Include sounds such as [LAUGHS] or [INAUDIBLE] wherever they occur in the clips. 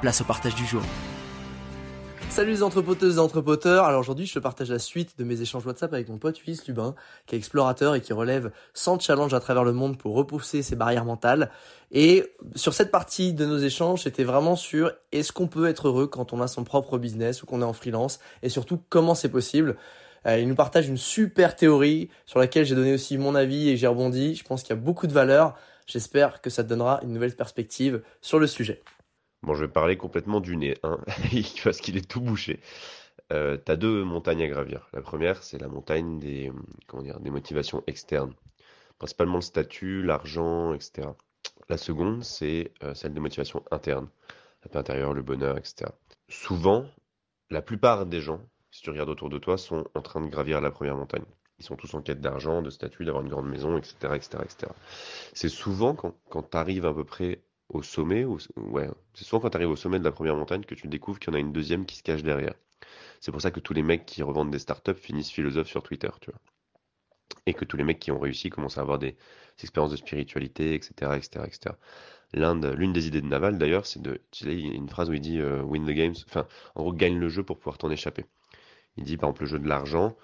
place au partage du jour. Salut les entrepoteuses et entrepoteurs. Alors aujourd'hui, je te partage la suite de mes échanges WhatsApp avec mon pote Ulysse Lubin, qui est explorateur et qui relève 100 challenges à travers le monde pour repousser ses barrières mentales. Et sur cette partie de nos échanges, c'était vraiment sur est-ce qu'on peut être heureux quand on a son propre business ou qu'on est en freelance et surtout comment c'est possible. Euh, il nous partage une super théorie sur laquelle j'ai donné aussi mon avis et j'ai rebondi. Je pense qu'il y a beaucoup de valeur. J'espère que ça te donnera une nouvelle perspective sur le sujet. Bon, je vais parler complètement du nez, hein, [LAUGHS] parce qu'il est tout bouché. Euh, tu as deux montagnes à gravir. La première, c'est la montagne des, comment dire, des motivations externes, principalement le statut, l'argent, etc. La seconde, c'est euh, celle des motivations internes, la paix intérieure, le bonheur, etc. Souvent, la plupart des gens, si tu regardes autour de toi, sont en train de gravir la première montagne. Ils sont tous en quête d'argent, de statut, d'avoir une grande maison, etc. etc., etc. C'est souvent quand, quand tu arrives à peu près au sommet, ouais, c'est souvent quand tu arrives au sommet de la première montagne que tu découvres qu'il y en a une deuxième qui se cache derrière. C'est pour ça que tous les mecs qui revendent des startups finissent philosophes sur Twitter, tu vois. Et que tous les mecs qui ont réussi commencent à avoir des, expériences de spiritualité, etc., etc., etc. L'une des idées de Naval, d'ailleurs, c'est de, il y a une phrase où il dit euh, win the games, enfin, en gros, gagne le jeu pour pouvoir t'en échapper. Il dit, par exemple, le jeu de l'argent,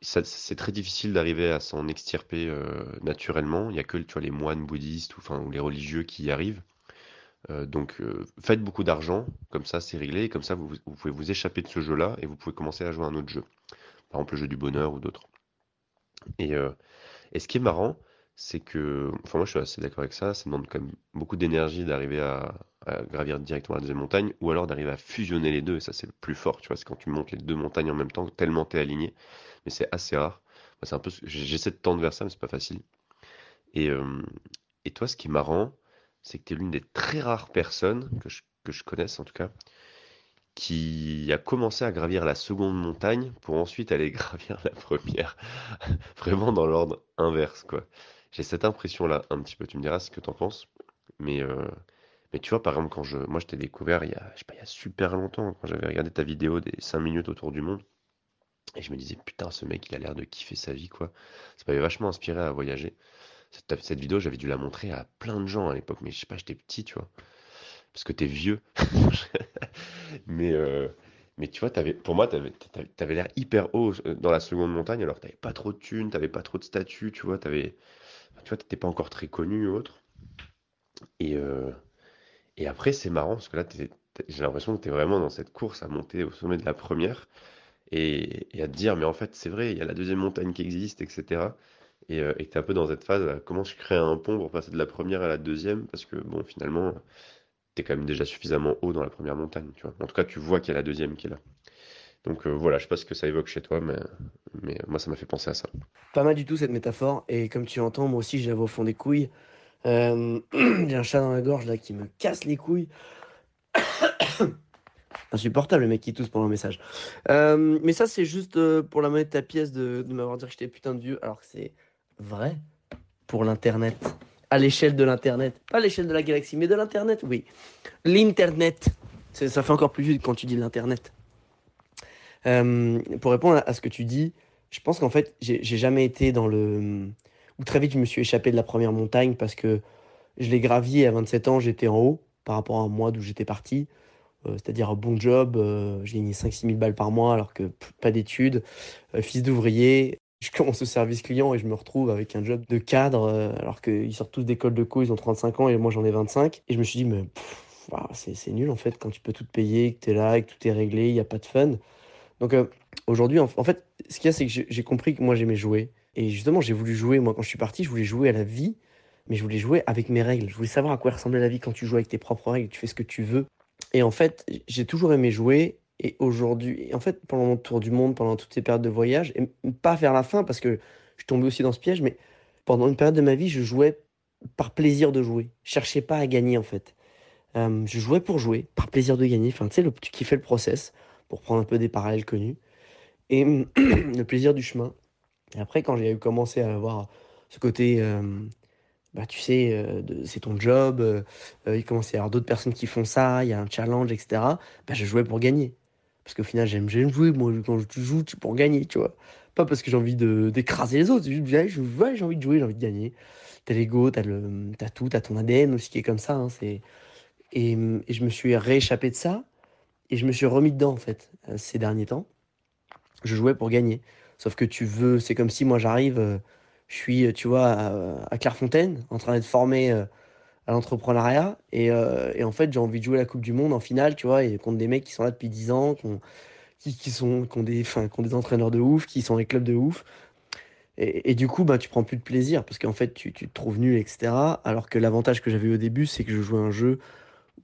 c'est très difficile d'arriver à s'en extirper euh, naturellement. Il n'y a que les moines bouddhistes ou, les religieux qui y arrivent. Euh, donc euh, faites beaucoup d'argent, comme ça c'est réglé, et comme ça vous, pouvez vous échapper de ce jeu-là et vous pouvez commencer à jouer à un autre jeu. Par exemple le jeu du bonheur ou d'autres. Et, et, ce qui est marrant, c'est que, enfin moi je suis assez d'accord avec ça, ça demande quand même beaucoup d'énergie d'arriver à, gravir directement la deuxième montagne, ou alors d'arriver à fusionner les deux, et ça c'est le plus fort, tu vois, c'est quand tu montes les deux montagnes en même temps, tellement t'es aligné, mais c'est assez rare. c'est un peu, j'essaie de tendre vers ça, mais c'est pas facile. Et, euh, et toi, ce qui est marrant, c'est que tu es l'une des très rares personnes que je, que connaisse en tout cas, qui a commencé à gravir la seconde montagne pour ensuite aller [LAUGHS] gravir la première, [LAUGHS] vraiment dans l'ordre inverse, quoi. J'ai cette impression-là un petit peu. Tu me diras ce que tu en penses, mais euh, mais tu vois, par exemple, quand je, moi, je t'ai découvert il pas, il y a super longtemps, quand j'avais regardé ta vidéo des 5 minutes autour du monde. Et je me disais, putain, ce mec, il a l'air de kiffer sa vie, quoi. Ça m'avait vachement inspiré à voyager. Cette, vidéo, j'avais dû la montrer à plein de gens à l'époque, mais je sais pas, j'étais petit, tu vois. Parce que t'es vieux. [LAUGHS] mais, euh, mais tu vois, avais, pour moi, t'avais avais, l'air hyper haut euh, dans la seconde montagne, alors t'avais pas trop de thunes, t'avais pas trop de statut, tu vois, t'avais, tu vois, t'étais pas encore très connu ou autre. Et, euh, et après, c'est marrant, parce que là, j'ai l'impression que t'es vraiment dans cette course à monter au sommet de la première et, à te dire, mais en fait, c'est vrai, il y a la deuxième montagne qui existe, etc. Et euh, tu es un peu dans cette phase, comment je crée un pont pour passer de la première à la deuxième, parce que, bon, finalement, tu es quand même déjà suffisamment haut dans la première montagne, tu vois. En tout cas, tu vois qu'il y a la deuxième qui est là. Donc euh, voilà, je sais pas ce que ça évoque chez toi, mais, mais moi, ça m'a fait penser à ça. Pas mal du tout cette métaphore, et comme tu entends, moi aussi, j'avais au fond des couilles. Euh, [CLEARS THROAT] j'ai un chat dans la gorge là qui me casse les couilles. Insupportable le mec qui tousse pendant le message. Euh, mais ça, c'est juste euh, pour la monnaie de ta pièce de, m'avoir dit que j'étais putain de vieux, alors que c'est vrai pour l'Internet. À l'échelle de l'Internet. Pas à l'échelle de la galaxie, mais de l'Internet, oui. L'Internet. Ça fait encore plus vite quand tu dis l'Internet. Euh, pour répondre à ce que tu dis, je pense qu'en fait, j'ai jamais été dans le. Ou très vite, je me suis échappé de la première montagne parce que je l'ai gravié à 27 ans, j'étais en haut par rapport à moi d'où j'étais parti. Euh, c'est-à-dire bon job, euh, j'ai gagné 5-6 000 balles par mois alors que pas d'études, euh, fils d'ouvrier, [LAUGHS] Je commence au service client et je me retrouve avec un job de cadre, alors qu'ils sortent tous d'école de co, ils ont 35 ans et moi j'en ai 25. Et je me suis dit, mais c'est nul en fait quand tu peux tout payer, que tu es là, que tout est réglé, il n'y a pas de fun. Donc aujourd'hui, en, fait, ce qu'il y a, c'est que j'ai compris que moi j'aimais jouer. Et justement, j'ai voulu jouer, moi quand je suis parti, je voulais jouer à la vie, mais je voulais jouer avec mes règles. Je voulais savoir à quoi ressemblait la vie quand tu joues avec tes propres règles, tu fais ce que tu veux. Et en fait, j'ai toujours aimé jouer et aujourd'hui, en fait, pendant mon tour du monde, pendant toutes ces périodes de voyage, et pas vers la fin parce que je tombais aussi dans ce piège, mais pendant une période de ma vie, je jouais par plaisir de jouer. Je cherchais pas à gagner en fait. Euh, je jouais pour jouer, par plaisir de gagner. Enfin, tu sais, tu kiffais le process pour prendre un peu des parallèles connus et [CLEARS THROAT] le plaisir du chemin. Et après, quand j'ai commencé à avoir ce côté, euh, bah, tu sais, euh, c'est ton job, il commençait à y avoir d'autres personnes qui font ça, il y a un challenge, etc. Bah, je jouais pour gagner. Parce qu'au final, j'aime, jouer. Moi, quand tu joues, tu pour gagner, tu vois. Pas parce que j'ai envie d'écraser les autres. J'ai envie de jouer, j'ai envie de gagner. T'as l'ego, t'as, le, tout, t'as ton ADN aussi qui est comme ça. Hein, c'est... Et, et, je me suis rééchappé de ça. Et je me suis remis dedans, en fait, euh, ces derniers temps. Je jouais pour gagner. Sauf que tu veux, c'est comme si moi j'arrive, euh, je suis, tu vois, à, Clairefontaine, en train d'être formé euh, à l'entrepreneuriat. Et, euh, et, en fait, j'ai envie de jouer la Coupe du Monde en finale, tu vois, et contre des mecs qui sont là depuis 10 ans, qui, ont, qui, sont, qui ont, des, qui ont des entraîneurs de ouf, qui sont dans les clubs de ouf. Et, et, du coup, bah, tu prends plus de plaisir parce qu'en fait, tu, tu, te trouves nul, etc. Alors que l'avantage que j'avais au début, c'est que je jouais un jeu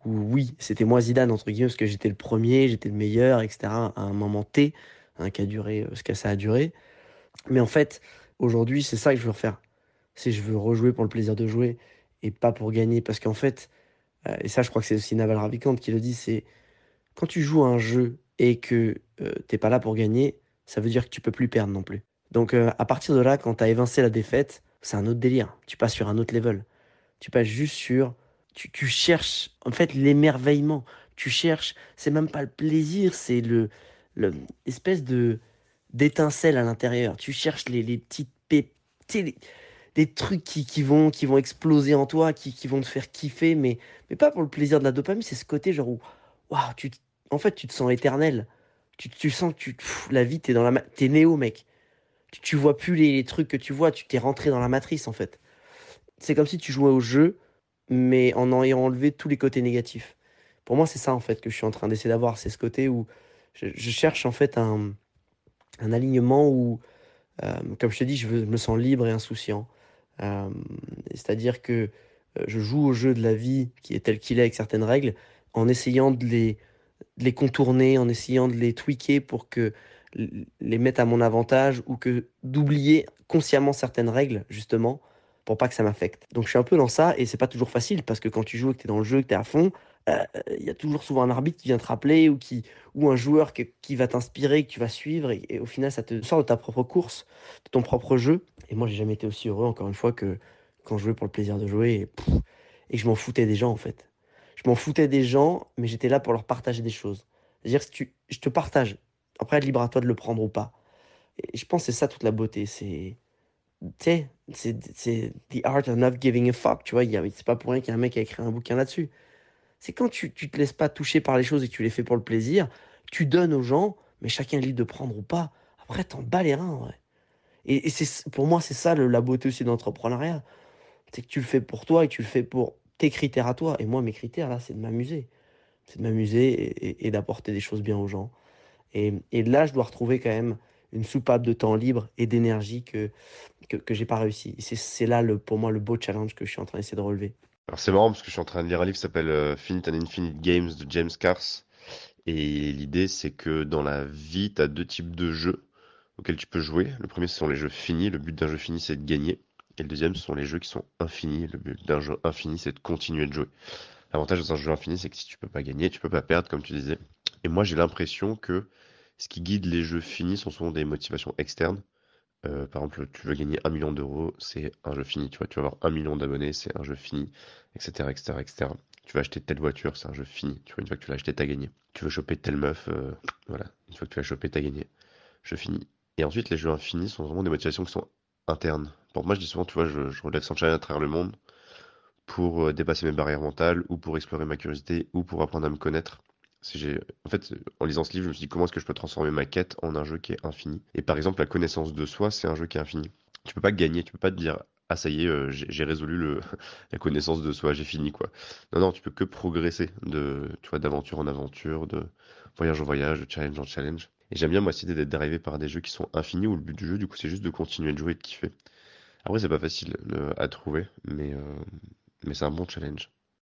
où, oui, c'était moi Zidane, entre guillemets, parce que j'étais le premier, j'étais le meilleur, etc. à un moment T, hein, qui a duré euh, ce que ça a duré. Mais en fait, aujourd'hui, c'est ça que je veux refaire. C'est je veux rejouer pour le plaisir de jouer et pas pour gagner. Parce qu'en fait, euh, et ça je crois que c'est aussi Naval Ravikant qui le dit, c'est quand tu joues à un jeu et que euh, t'es pas là pour gagner, ça veut dire que tu peux plus perdre non plus. Donc euh, à partir de là, quand tu as évincé la défaite, c'est un autre délire. Tu passes sur un autre level. Tu passes juste sur... Tu, cherches en fait l'émerveillement. Tu cherches, c'est même pas le plaisir, c'est le, le de d'étincelle à l'intérieur. Tu cherches les, les pépites des trucs qui, qui, vont, qui vont exploser en toi, qui, qui vont te faire kiffer, mais, mais pas pour le plaisir de la dopamine, c'est ce côté genre où, waouh, tu, en fait, tu te sens éternel. Tu, tu sens que tu, la vie, t'es dans la, t'es néo, mec. Tu, tu vois plus les, trucs que tu vois, tu t'es rentré dans la matrice, en fait. C'est comme si tu jouais au jeu, mais en ayant enlevé tous les côtés négatifs. Pour moi, c'est ça, en fait, que je suis en train d'essayer d'avoir. C'est ce côté où je, je, cherche, en fait, un, un alignement où, comme je te dis, je, me sens libre et insouciant. Euh, c'est-à-dire que euh, je joue au jeu de la vie qui est tel qu'il est avec certaines règles, en essayant de les, de les contourner, en essayant de les tweaker pour que les mettre à mon avantage ou que d'oublier consciemment certaines règles, justement, pour pas que ça m'affecte. Donc je suis un peu dans ça et c'est pas toujours facile parce que quand tu joues et que tu es dans le jeu, que tu es à fond, euh, il y a toujours souvent un arbitre qui vient te rappeler ou, qui, ou un joueur qui, va t'inspirer, que tu vas suivre et, au final ça te sort de ta propre course, de ton propre jeu. Et moi j'ai jamais été aussi heureux encore une fois que quand je jouais pour le plaisir de jouer et, et je m'en foutais des gens en fait. Je m'en foutais des gens mais j'étais là pour leur partager des choses. C'est-à-dire que je te partage. Après libre à toi de le prendre ou pas. Et je pense que c'est ça toute la beauté. C'est tu sais, c'est The Art of Not Giving a Fuck, tu vois, c'est pas pour rien qu'il y a un mec qui a écrit un bouquin là-dessus. C'est quand tu, tu te laisses pas toucher par les choses et que tu les fais pour le plaisir, tu donnes aux gens, mais chacun est libre de prendre ou pas. Après, t'en bats les reins, et c'est, pour moi, c'est ça le, la beauté aussi de l'entrepreneuriat. C'est que tu le fais pour toi et tu le fais pour tes critères à toi. Et moi, mes critères, là, c'est de m'amuser. C'est de m'amuser et, et, d'apporter des choses bien aux gens. Et, et là, je dois retrouver quand même une soupape de temps libre et d'énergie que, que, que j'ai pas réussi. C'est là, le, pour moi, le beau challenge que je suis en train d'essayer de relever. Alors c'est marrant parce que je suis en train de lire un livre qui s'appelle euh, Finite and Infinite Games de James Cars. Et l'idée, c'est que dans la vie, tu as deux types de jeux auxquels tu peux jouer. Le premier, ce sont les jeux finis. Le but d'un jeu fini, c'est de gagner. Et le deuxième, ce sont les jeux qui sont infinis. Le but d'un jeu infini, c'est de continuer de jouer. L'avantage dans un jeu infini, c'est que si tu peux pas gagner, tu peux pas perdre, comme tu disais. Et moi, j'ai l'impression que ce qui guide les jeux finis sont souvent des motivations externes. Euh, par exemple, tu veux gagner un million d'euros, c'est un jeu fini. Tu vois, tu vas avoir un million d'abonnés, c'est un jeu fini, etc., etc., etc. Tu vas acheter telle voiture, c'est un jeu fini. Tu vois, une fois que tu l'as acheté, t'as gagné. Tu veux choper telle meuf, euh, voilà. Une fois que tu l'as chopé, t'as gagné. Jeu fini. Et ensuite, les jeux infinis sont vraiment des motivations qui sont internes. Pour moi, je dis souvent, tu vois, je, je relève sans à travers le monde pour euh, dépasser mes barrières mentales ou pour explorer ma curiosité ou pour apprendre à me connaître. En fait, en lisant ce livre, je me suis dit comment est-ce que je peux transformer ma quête en un jeu qui est infini? Et par exemple, la connaissance de soi, c'est un jeu qui est infini. Tu peux pas gagner, tu peux pas te dire ah ça y est, euh, j'ai résolu [LAUGHS] la connaissance de soi, j'ai fini quoi. Non non, tu peux que progresser de, tu d'aventure en aventure, de voyage en voyage, de challenge en challenge. Et j'aime bien moi cette idée d'être drivé par des jeux qui sont infinis où le but du jeu du coup c'est juste de continuer de jouer et de kiffer. Après c'est pas facile euh, à trouver, mais euh, mais c'est un bon challenge.